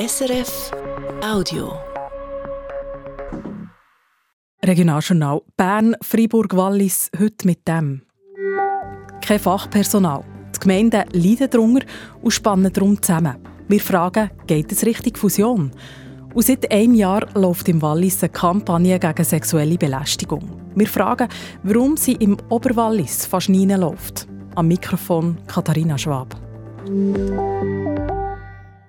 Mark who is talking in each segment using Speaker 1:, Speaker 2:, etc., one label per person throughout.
Speaker 1: SRF Audio.
Speaker 2: Regionaljournal Bern, Freiburg, Wallis, heute mit dem. Kein Fachpersonal. Die Gemeinden leiden darunter und spannen darum zusammen. Wir fragen, geht es Richtung Fusion? Und seit einem Jahr läuft im Wallis eine Kampagne gegen sexuelle Belästigung. Wir fragen, warum sie im Oberwallis fast nie läuft. Am Mikrofon Katharina Schwab.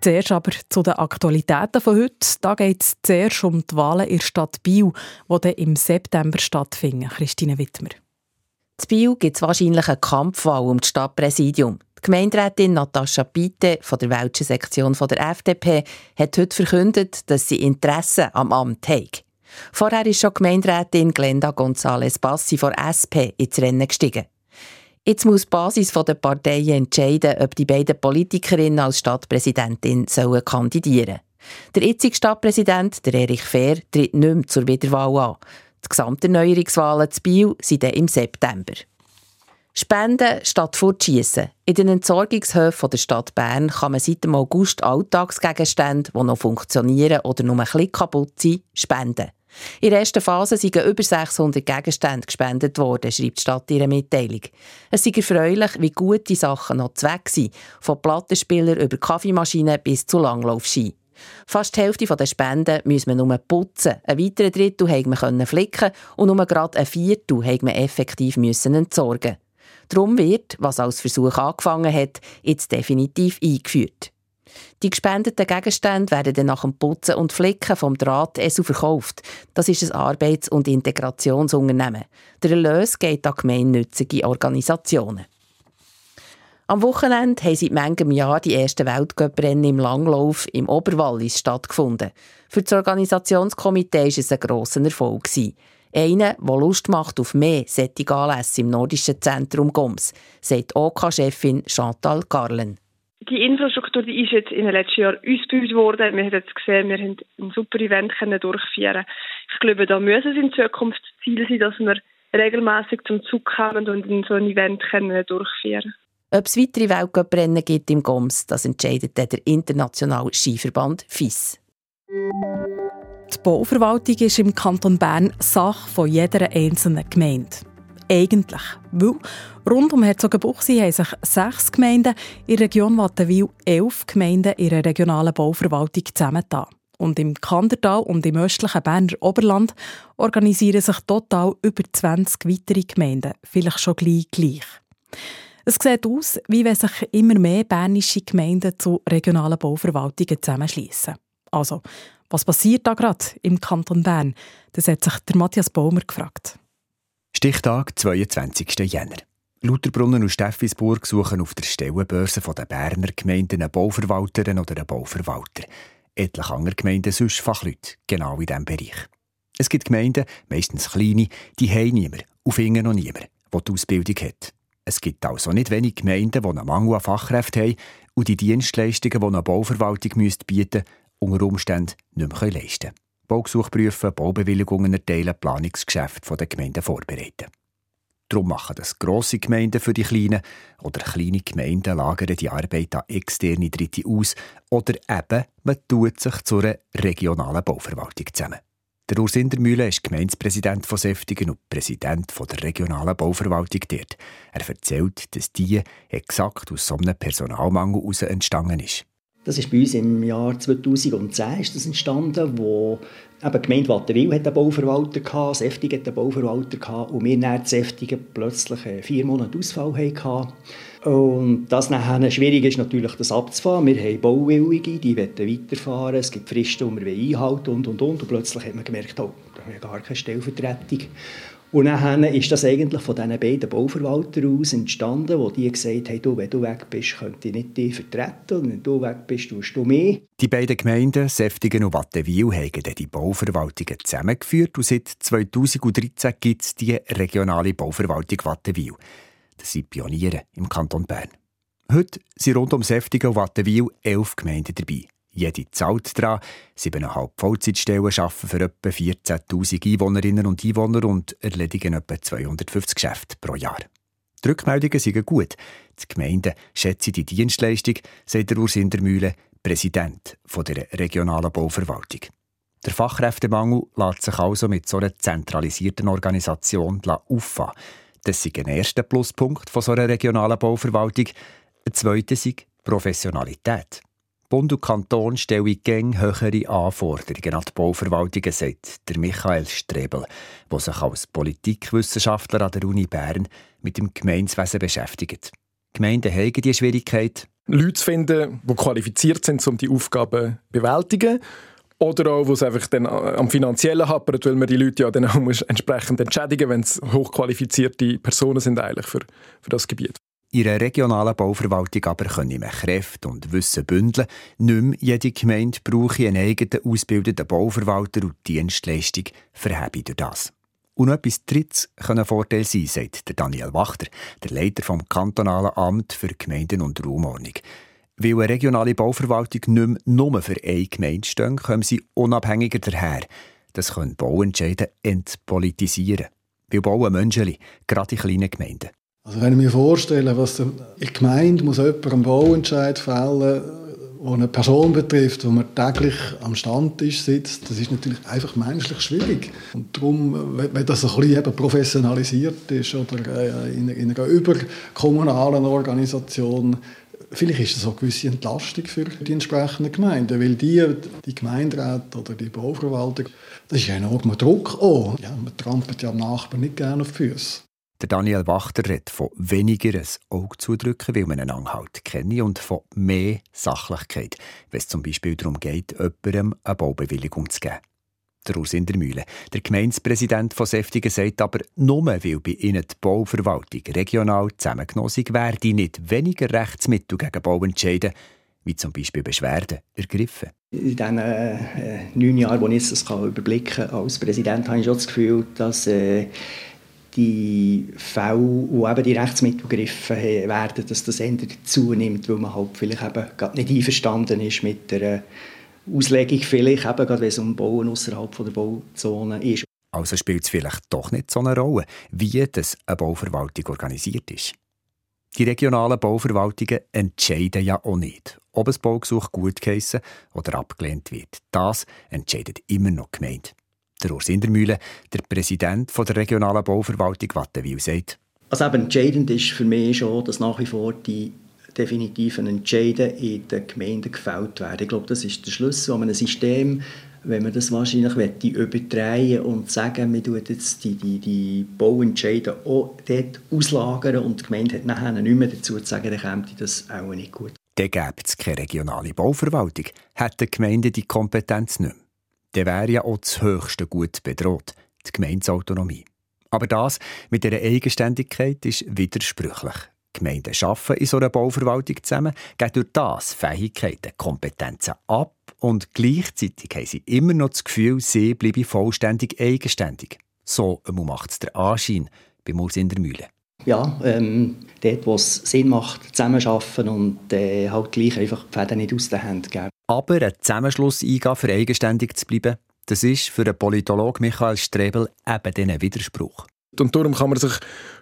Speaker 2: Zuerst aber zu den Aktualitäten von heute. Da geht es zuerst um die Wahlen in der Stadt Biel, die im September stattfinden. Christine Wittmer.
Speaker 3: In Biel gibt es wahrscheinlich eine Kampfwahl um das Stadtpräsidium. Die Gemeinderätin Natascha Biete von der welschen Sektion der FDP hat heute verkündet, dass sie Interesse am Amt hat. Vorher ist schon Gemeinderätin Glenda González Bassi von SP ins Rennen gestiegen. Jetzt muss die Basis der Parteien entscheiden, ob die beiden Politikerinnen als Stadtpräsidentin sollen kandidieren Der jetzige Stadtpräsident, der Erich Fehr, tritt nicht mehr zur Wiederwahl an. Die Gesamterneuerungswahlen zu Biel sind dann im September. Spenden statt fortschießen. In den Entsorgungshöfen der Stadt Bern kann man seit dem August Alltagsgegenstände, die noch funktionieren oder nur ein bisschen kaputt sind, spenden. In der ersten Phase sind über 600 Gegenstände gespendet worden, schreibt die Stadt in ihrer Mitteilung. Es ist erfreulich, wie gut die Sachen noch weg sind, von Plattenspielern über Kaffeemaschinen bis zu Langlaufski. Fast die Hälfte der Spenden müssen wir nur putzen. Ein weiterer Drittel konnte man flicken und nur gerade ein Viertel musste man effektiv entsorgen. Darum wird, was als Versuch angefangen hat, jetzt definitiv eingeführt. Die gespendeten Gegenstände werden dann nach dem Putzen und Flicken vom Draht ESU verkauft. Das ist ein Arbeits- und Integrationsunternehmen. Der Erlös geht an gemeinnützige Organisationen. Am Wochenende haben seit manchem Jahr die ersten Weltcuprennen im Langlauf im Oberwallis stattgefunden. Für das Organisationskomitee war es ein grosser Erfolg. Einer, der Lust macht auf mehr solche Anlässe im nordischen Zentrum Goms, sagt OK-Chefin Chantal Garlen
Speaker 4: die Infrastruktur die ist jetzt in den letzten Jahren ausgebaut worden. Wir haben jetzt gesehen, wir haben ein super Event können durchführen. Ich glaube, da müssen es in Zukunft Ziel sein, dass wir regelmäßig zum Zug kommen und so ein Event können durchführen.
Speaker 3: Ob es weitere Weltcuprennen gibt im GOMS, das entscheidet der internationale Skiverband FIS.
Speaker 2: Die Bauverwaltung ist im Kanton Bern Sache von jeder einzelnen Gemeinde. Eigentlich. Weil rund um Herzogenbuchsee haben sich sechs Gemeinden in der Region Wattenwil elf Gemeinden in einer regionalen Bauverwaltung zusammengetan. Und im Kandertal und im östlichen Berner Oberland organisieren sich total über 20 weitere Gemeinden, vielleicht schon gleich gleich. Es sieht aus, wie wenn sich immer mehr bernische Gemeinden zu regionalen Bauverwaltungen zusammenschließen. Also, was passiert da gerade im Kanton Bern? Das hat sich der Matthias Baumer gefragt.
Speaker 5: Stichtag 22. Jänner. Lutherbrunnen und Steffisburg suchen auf der Stellenbörse der Berner Gemeinden eine Bauverwalterin oder einen Bauverwalter. Etliche andere Gemeinden sonst Fachleute, genau in diesem Bereich. Es gibt Gemeinden, meistens kleine, die haben niemand, und finden noch niemand, der die Ausbildung hat. Es gibt also nicht wenige Gemeinden, die einen Mangel an Fachkräften haben und die Dienstleistungen, die eine Baubauverwaltung bieten müsste, unter Umständen nicht mehr leisten können. Baugesuche prüfen, Baubewilligungen erteilen, Planungsgeschäfte der Gemeinden vorbereiten. Darum machen das grosse Gemeinden für die kleinen oder kleine Gemeinden lagern die Arbeit an externe Dritte aus oder eben man tut sich zu einer regionalen Bauverwaltung zusammen. Der Urs Indermühle ist Gemeindepräsident von Säftigen und Präsident der regionalen Bauverwaltung dort. Er erzählt, dass die exakt aus so einem Personalmangel heraus entstanden ist.
Speaker 6: Das ist bei uns im Jahr 2010 ist das entstanden, wo eben die Gemeinde Wattenwil einen Bauverwalter hatte, Säftig hat einen Bauverwalter hatte, und wir dann Säftigen plötzlich vier Monate Ausfall hatten. Und das nachher schwierig ist natürlich, das abzufahren. Wir haben Bauwillige, die wollen weiterfahren, es gibt Fristen, die wir einhalten und, und, und. Und plötzlich hat man gemerkt, oh, da haben wir gar keine Stellvertretung. Und dann ist das eigentlich von diesen beiden Bauverwaltern aus entstanden, wo die gesagt haben, du, wenn du weg bist, könnte ich nicht dich vertreten und wenn du weg bist, tust du mehr.
Speaker 5: Die beiden Gemeinden, Säftigen und Wattenwil, haben die Bauverwaltungen zusammengeführt und seit 2013 gibt es die regionale Bauverwaltung Wattenwil. Das sind Pioniere im Kanton Bern. Heute sind rund um Säftigen und Wattenwil elf Gemeinden dabei. Jede zahlt daran. Siebeneinhalb Vollzeitstellen arbeiten für etwa 14.000 Einwohnerinnen und Einwohner und erledigen etwa 250 Geschäfte pro Jahr. Die Rückmeldungen sind gut. Die Gemeinden schätzen die Dienstleistung, sagt der Urs Indermühle, Präsident der regionalen Bauverwaltung. Der Fachkräftemangel lässt sich also mit so einer zentralisierten Organisation auffahren. Das ist ein erster Pluspunkt von so einer regionalen Bauverwaltung. Ein zweiter ist Professionalität. Bund und Kanton stellen gäng höhere Anforderungen an die Bauverwaltungen, sagt der Michael Strebel, der sich als Politikwissenschaftler an der Uni Bern mit dem Gemeinswesen beschäftigt. Gemeinden haben diese Schwierigkeit.
Speaker 7: Leute zu finden, die qualifiziert sind, um die Aufgaben zu bewältigen. Oder auch, wo es einfach dann am Finanziellen hapert, weil man die Leute ja dann auch entsprechend entschädigen muss, wenn es hochqualifizierte Personen sind eigentlich für, für das Gebiet.
Speaker 5: In einer regionalen Bauverwaltung aber können wir Kräfte und Wissen bündeln. Nicht mehr jede Gemeinde brauche einen eigenen ausgebildeten Bauverwalter und Dienstleistung verhebe durch das. Und etwas Drittes kann ein Vorteil sein, sagt Daniel Wachter, der Leiter vom kantonalen Amt für Gemeinden und Raumordnung. Weil eine regionale Bauverwaltung nicht mehr nur für eine Gemeinde steht, kommen sie unabhängiger daher. Das können Bauentscheide entpolitisieren. Weil bauen Menschen, gerade in kleinen Gemeinden.
Speaker 8: Also wenn ich mir vorstelle, was in der Gemeinde muss jemand einen Bauentscheid fällen, der eine Person betrifft, wo man täglich am Stammtisch sitzt, das ist natürlich einfach menschlich schwierig. Und darum, wenn das ein bisschen professionalisiert ist oder äh, in einer überkommunalen Organisation, vielleicht ist das auch eine gewisse Entlastung für die entsprechenden Gemeinden, weil die, die Gemeinderäte oder die Bauverwaltung, das ist ja enormer Druck auch. Ja, man trampelt ja am Nachbarn nicht gerne auf die Füße.
Speaker 5: Der Daniel Wachter redet von weniger ein Auge zudrücken, weil man einander halt kenne, und von mehr Sachlichkeit, wenn es zum Beispiel darum geht, jemandem eine Baubewilligung zu geben. Der Urs Indermühle, der Gemeindepräsident von Säftigen, sagt aber, nur weil bei ihnen die Bauverwaltung regional zusammengenommen werde nicht weniger Rechtsmittel gegen Bauentscheide, wie zum Beispiel Beschwerden, ergriffen.
Speaker 6: In den äh, neun Jahren, wo ich das überblicken kann als Präsident, habe ich schon das Gefühl, dass äh, die Fälle, wo eben die Rechtsmittel gegriffen werden, dass das eher zunimmt, weil man halt vielleicht eben gerade nicht einverstanden ist mit der Auslegung, vielleicht eben gerade, wenn es um Bauen außerhalb der Bauzone ist.
Speaker 5: Also spielt es vielleicht doch nicht so eine Rolle, wie das eine Bauverwaltung organisiert ist. Die regionalen Bauverwaltungen entscheiden ja auch nicht, ob ein Baugesuch gut geheissen oder abgelehnt wird. Das entscheidet immer noch die Gemeinde. Der Urs Indermühle, der Präsident der regionalen Bauverwaltung Wattenwil, sagt.
Speaker 6: Also eben entscheidend ist für mich schon, dass nach wie vor die definitiven Entscheide in den Gemeinden gefällt werden. Ich glaube, das ist der Schlüssel an einem System, wenn man das wahrscheinlich überdrehen und sagen, wir tun jetzt die, die, die Bauentscheide auch dort auslagern und die Gemeinde hat nachher nicht mehr dazu zu sagen, dann käme das auch nicht gut.
Speaker 5: Dann gäbe es keine regionale Bauverwaltung, hätten die Gemeinden die Kompetenz nicht mehr dann wäre ja auch das höchste Gut bedroht, die Gemeindeautonomie. Aber das mit der Eigenständigkeit ist widersprüchlich. Gemeinden arbeiten in so einer Bauverwaltung zusammen, geben durch das Fähigkeiten, Kompetenzen ab und gleichzeitig haben sie immer noch das Gefühl, sie bleiben vollständig eigenständig. So macht es der Anschein bei Urs in der Mühle.
Speaker 6: Ja, ähm, dort, wo es Sinn macht, zusammenarbeiten und äh, halt gleich einfach die Fäden nicht aus den Händen geben.
Speaker 5: Aber einen Zusammenschluss eingehen, für eigenständig zu bleiben, das ist für den Politologen Michael Strebel eben ein Widerspruch.
Speaker 7: Und darum kann man sich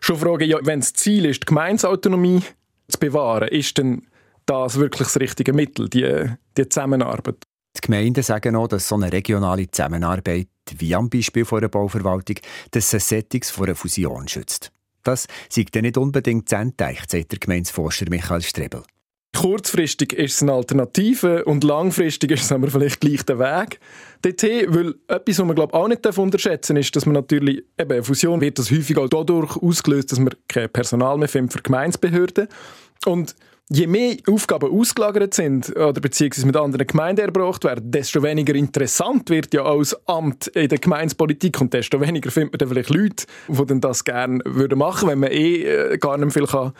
Speaker 7: schon fragen, ja, wenn das Ziel ist, die Gemeinsautonomie zu bewahren, ist denn das wirklich das richtige Mittel, die, die Zusammenarbeit?
Speaker 5: Die Gemeinden sagen auch, dass so eine regionale Zusammenarbeit, wie am Beispiel von einer Bauverwaltung, das Settings vor einer Fusion schützt. Das sieht nicht unbedingt zenteicht, sagt der Gemeinsforscher Michael Strebel.
Speaker 7: Kurzfristig ist es eine Alternative und langfristig ist es aber vielleicht gleich der Weg dorthin, weil etwas, was man glaube auch nicht unterschätzen darf, ist, dass man natürlich, eben Fusion wird das häufig auch dadurch ausgelöst, dass man kein Personal mehr findet für Gemeindebehörden und je mehr Aufgaben ausgelagert sind oder beziehungsweise mit anderen Gemeinden erbracht werden, desto weniger interessant wird ja als Amt in der Gemeindepolitik und desto weniger findet man dann vielleicht Leute, die dann das gerne würden machen, wenn man eh äh, gar nicht viel kann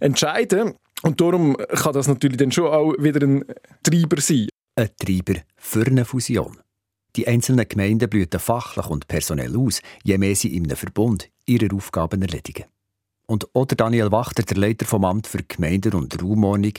Speaker 7: entscheiden kann. Und darum kann das natürlich dann schon auch wieder ein Treiber sein.
Speaker 5: Ein Treiber für eine Fusion. Die einzelnen Gemeinden blühen fachlich und personell aus, je mehr sie in einem Verbund ihre Aufgaben erledigen. Und oder Daniel Wachter, der Leiter vom Amt für Gemeinden und Raumordnung,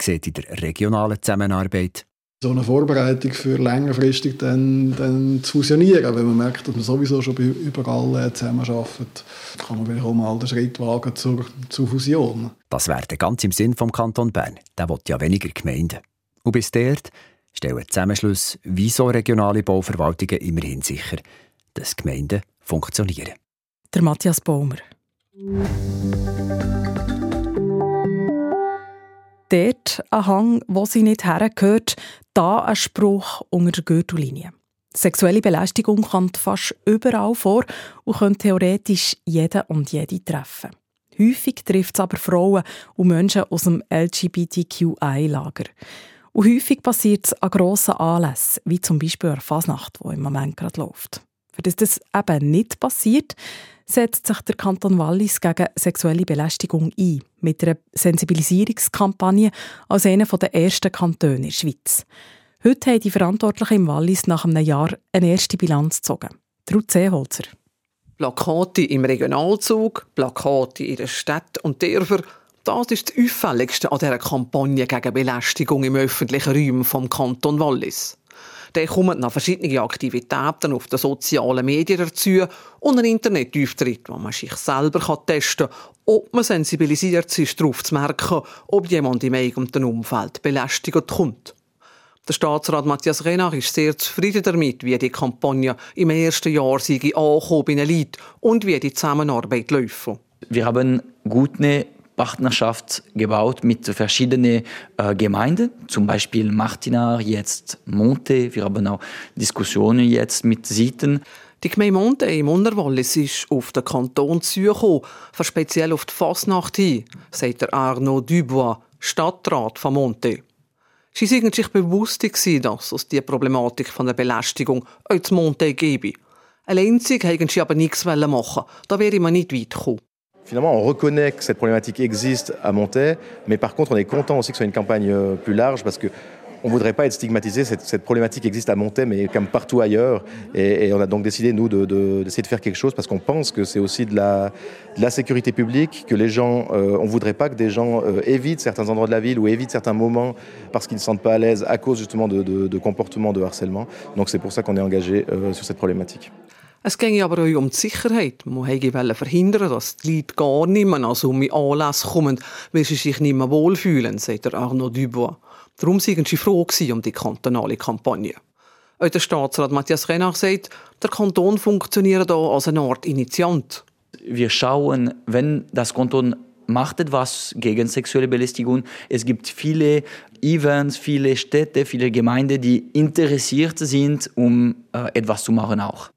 Speaker 5: sieht in der regionalen Zusammenarbeit
Speaker 8: so eine Vorbereitung für längerfristig dann, dann zu fusionieren. Wenn man merkt, dass man sowieso schon überall äh, zusammenarbeitet, kann man vielleicht auch mal den Schritt wagen zur, zur Fusion.
Speaker 5: Das wäre ganz im Sinn vom Kanton Bern. Der will ja weniger Gemeinden. Und bis dort stellen Zusammenschluss wieso regionale Bauverwaltungen immerhin sicher, dass Gemeinden funktionieren.
Speaker 2: Der Matthias Baumer. Dort ein Hang, wo sie nicht hergehört, da ein Spruch unter der Gürtellinie. Sexuelle Belästigung kommt fast überall vor und könnte theoretisch jeden und jede treffen. Häufig trifft es aber Frauen und Menschen aus dem LGBTQI-Lager. Und häufig passiert es an grossen Anlässen, wie zum Beispiel an Fasnacht, die im Moment gerade läuft. Für das das eben nicht passiert, setzt sich der Kanton Wallis gegen sexuelle Belästigung ein, mit einer Sensibilisierungskampagne als einer der ersten Kantone in der Schweiz. Heute haben die Verantwortlichen im Wallis nach einem Jahr eine erste Bilanz gezogen. Ruth Seeholzer.
Speaker 9: Plakate im Regionalzug, Plakate in den Städten und Dörfern, das ist das Auffälligste an dieser Kampagne gegen Belästigung im öffentlichen Raum vom Kanton Wallis. Dann kommen noch verschiedene Aktivitäten auf den sozialen Medien dazu und ein Internetauftritt, wo man sich selber testen kann, ob man sensibilisiert ist, darauf zu merken, ob jemand im eigenen Umfeld belästigt kommt. Der Staatsrat Matthias Renach ist sehr zufrieden damit, wie die Kampagne im ersten Jahr sei angekommen bei den Leuten und wie die Zusammenarbeit läuft.
Speaker 10: Wir haben gute Partnerschaft gebaut mit verschiedenen äh, Gemeinden, zum Beispiel Martina, jetzt Monte. Wir haben auch Diskussionen jetzt mit Sieten.
Speaker 9: Die Gemeinde Monte im Unterwallis ist auf den Kanton zugekommen, speziell auf die Fasnacht hin, sagt Arnaud Dubois, Stadtrat von Monte. Sie sind sich bewusst, dass es die Problematik von der Belästigung auch zu Monte gebe. Allein haben sie aber nichts machen Da wäre man nicht weit gekommen.
Speaker 11: Finalement, on reconnaît que cette problématique existe à Montaix, mais par contre, on est content aussi que ce soit une campagne euh, plus large parce que on ne voudrait pas être stigmatisé. Cette, problématique existe à Montaix, mais comme partout ailleurs. Et, on a donc décidé, nous, d'essayer de, faire quelque chose parce qu'on pense que c'est aussi de la, sécurité publique, que les gens, euh, on ne voudrait pas que des gens euh, évitent certains endroits de la ville ou évitent certains moments parce qu'ils ne se sentent pas à l'aise à cause justement de, comportements de harcèlement. Donc c'est pour ça qu'on est engagé sur cette problématique.
Speaker 9: Es ging aber auch um die Sicherheit. Man wollte verhindern, dass die Leute gar nicht mehr an so Anlässe kommen, weil sie sich nicht mehr wohlfühlen, sagt Arnaud Dubois. Darum waren sie froh um die kantonale Kampagne. Auch der Staatsrat Matthias Renach sagt, der Kanton funktioniert hier als eine Art Initiant.
Speaker 10: Wir schauen, wenn das Kanton macht etwas gegen sexuelle Belästigung. Es gibt viele Events, viele Städte, viele Gemeinden, die interessiert sind, um äh, etwas zu machen auch.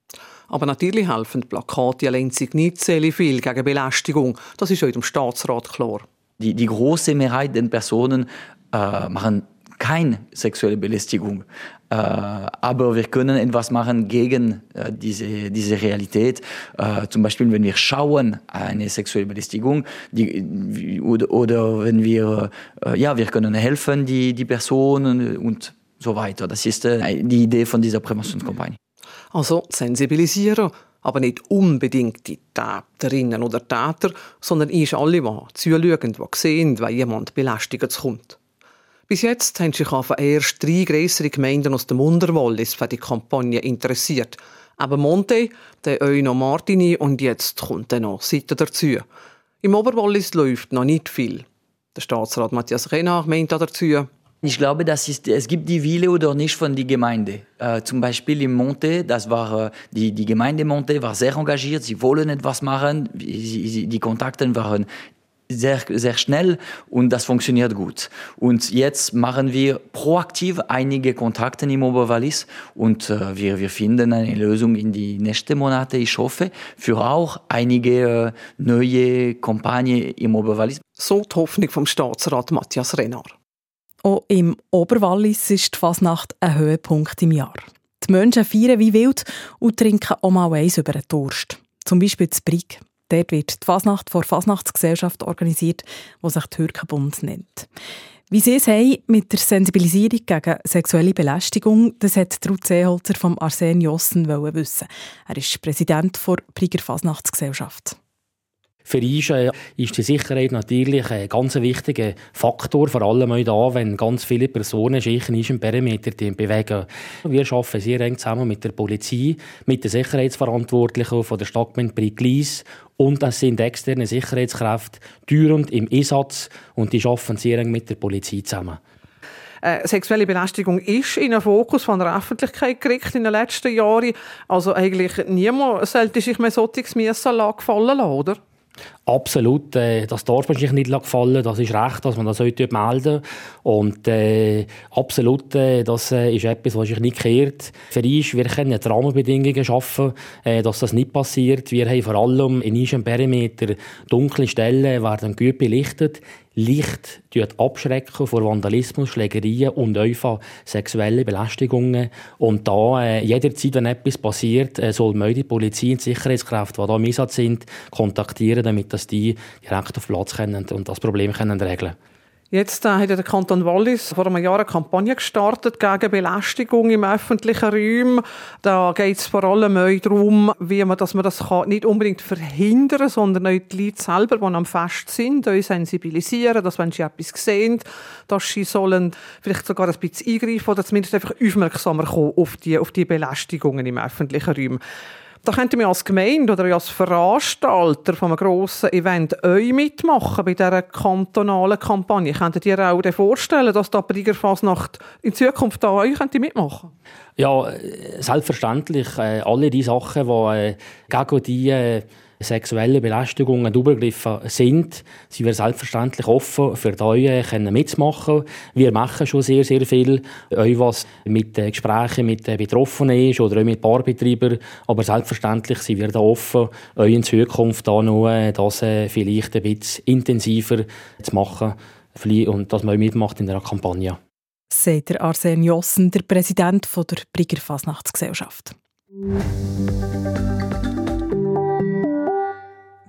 Speaker 9: Aber natürlich helfen Plakate allein nicht sehr viel gegen Belästigung. Das ist auch dem Staatsrat klar.
Speaker 10: Die, die große Mehrheit der Personen äh, machen keine sexuelle Belästigung. Äh, aber wir können etwas machen gegen äh, diese, diese Realität. Äh, zum Beispiel, wenn wir schauen, eine sexuelle Belästigung, die, oder, oder wenn wir, äh, ja, wir können helfen, die, die Personen und so weiter. Das ist äh, die Idee von dieser Präventionskampagne.
Speaker 9: Also sensibilisieren, aber nicht unbedingt die Täterinnen oder Täter, sondern ich alle, die zuschauen, die sehen, wenn jemand belästigt kommt. Bis jetzt haben sich auf erst drei größere Gemeinden aus dem Unterwallis für die Kampagne interessiert. Aber Monte, der Euno Martini und jetzt kommt dann noch Seite dazu. Im Oberwallis läuft noch nicht viel. Der Staatsrat Matthias Renach meint dazu,
Speaker 10: ich glaube, das ist, es gibt die Wille oder nicht von der Gemeinde. Äh, zum Beispiel im Monte, das war, äh, die, die Gemeinde Monte war sehr engagiert, sie wollen etwas machen, sie, die Kontakte waren sehr, sehr schnell und das funktioniert gut. Und jetzt machen wir proaktiv einige Kontakte im Oberwallis und äh, wir, wir finden eine Lösung in die nächsten Monate, ich hoffe, für auch einige äh, neue Kampagnen im Oberwallis.
Speaker 9: So die Hoffnung vom Staatsrat Matthias Renner.
Speaker 2: Auch im Oberwallis ist die Fasnacht ein Höhepunkt im Jahr. Die Menschen feiern wie wild und trinken auch mal eins über den Durst. Zum Beispiel das Brig. Dort wird die Fasnacht vor Fasnachtsgesellschaft organisiert, die sich Türkenbund nennt. Wie Sie es haben mit der Sensibilisierung gegen sexuelle Belästigung, das hat Ruth Seeholzer vom Arsen Jossen wissen. Er ist Präsident der Priger Fasnachtsgesellschaft.
Speaker 12: Für uns ist die Sicherheit natürlich ein ganz wichtiger Faktor, vor allem auch da, wenn ganz viele Personen sich in diesem Perimeter bewegen. Wir arbeiten sehr eng zusammen mit der Polizei, mit den Sicherheitsverantwortlichen von der Stadtgemeinde Briglis und es sind externe Sicherheitskräfte dauernd im Einsatz und die arbeiten sehr eng mit der Polizei zusammen.
Speaker 9: Äh, sexuelle Belästigung ist in den Fokus von der Öffentlichkeit gerückt in den letzten Jahren. Also eigentlich niemand sollte sich mehr solches Miesen gefallen lassen, oder?
Speaker 12: Absolut, äh, das darf man sich nicht gefallen. Das ist recht, dass man das heute melden Und äh, absolut, äh, das äh, ist etwas, was sich nicht kehrt. Für uns, wir können die Rahmenbedingungen schaffen, äh, dass das nicht passiert. Wir haben vor allem in unserem Perimeter dunkle Stellen, werden gut belichtet. Licht abschrecken vor Vandalismus, Schlägerien und einfach sexuelle Belästigungen. Und da äh, jederzeit, wenn etwas passiert, äh, soll man die Polizei und Sicherheitskräfte, die da im Einsatz sind, kontaktieren, damit dass die direkt auf Platz können und das Problem können regeln können.
Speaker 9: Jetzt äh, hat der Kanton Wallis vor einem Jahr eine Kampagne gestartet gegen Belästigung im öffentlichen Raum. Da geht es vor allem darum, wie man, dass man das kann, nicht unbedingt verhindern sondern auch die Leute selber, die am Fest sind, euch sensibilisieren, dass wenn sie etwas sehen, dass sie sollen vielleicht sogar ein bisschen eingreifen oder zumindest einfach aufmerksamer kommen auf die, auf die Belästigungen im öffentlichen Raum. Da könnten wir als Gemeinde oder als Veranstalter von einem grossen Event euch mitmachen bei dieser kantonalen Kampagne. Könntet ihr auch vorstellen, dass da Briegerfasnacht in Zukunft da euch mitmachen
Speaker 12: Ja, selbstverständlich. Äh, alle die Sachen, die äh, gegen die äh, sexuelle Belästigungen und Übergriffe sind, sind wir selbstverständlich offen für euch mitzumachen. Wir machen schon sehr, sehr viel, euch was mit Gesprächen mit Betroffenen ist oder auch mit Barbetreibern, aber selbstverständlich sind wir da offen, euch in Zukunft da noch äh, das äh, vielleicht ein bisschen intensiver zu machen und dass man mitmacht in der Kampagne.
Speaker 2: Sagt der Arsene Jossen, der Präsident der Brigger Fasnachtsgesellschaft.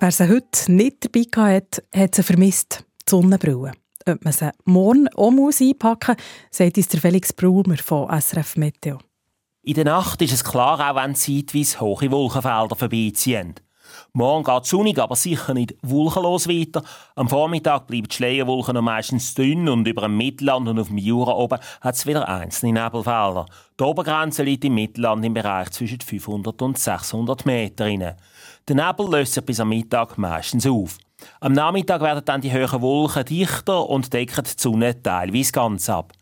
Speaker 2: Wer sie heute nicht dabei hat, hat sie vermisst, die Sonnenbrille. Ob man sie morgen auch einpacken muss, sagt uns der Felix Brumer von SRF Meteo.
Speaker 13: In der Nacht ist es klar, auch wenn zeitweise hohe Wolkenfelder vorbeiziehen. Morgen geht es sonnig, aber sicher nicht wolkenlos weiter. Am Vormittag bleiben die Schleierwolken noch meistens dünn und über dem Mittelland und auf dem Jura oben hat es wieder einzelne Nebelfelder. Die Obergrenze liegt im Mittelland im Bereich zwischen 500 und 600 Meter. Der Nebel löst sich bis am Mittag meistens auf. Am Nachmittag werden dann die hohen Wolken dichter und decken die Sonne teilweise ganz ab.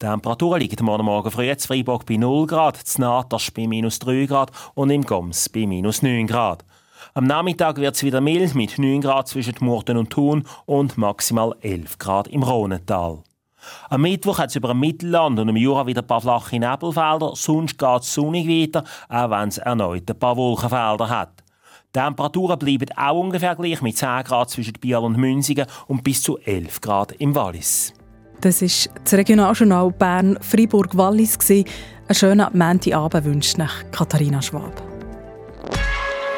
Speaker 13: Die Temperatur liegt morgen Morgen früh in Freiburg bei 0 Grad, in Natas bei minus 3 Grad und im Goms bei minus 9 Grad. Am Nachmittag wird es wieder mild mit 9 Grad zwischen Murten und Thun und maximal 11 Grad im Rhonental. Am Mittwoch hat es über dem Mittelland und im Jura wieder ein paar flache Nebelfelder, sonst geht es sonnig weiter, auch wenn es erneut ein paar Wolkenfelder hat. Die Temperaturen bleiben auch ungefähr gleich mit 10 Grad zwischen Biel und Münzigen und bis zu 11 Grad im Wallis.
Speaker 2: Das ist das Regionaljournal Bern-Fribourg-Wallis. Einen schönen Montagabend wünscht nach Katharina Schwab.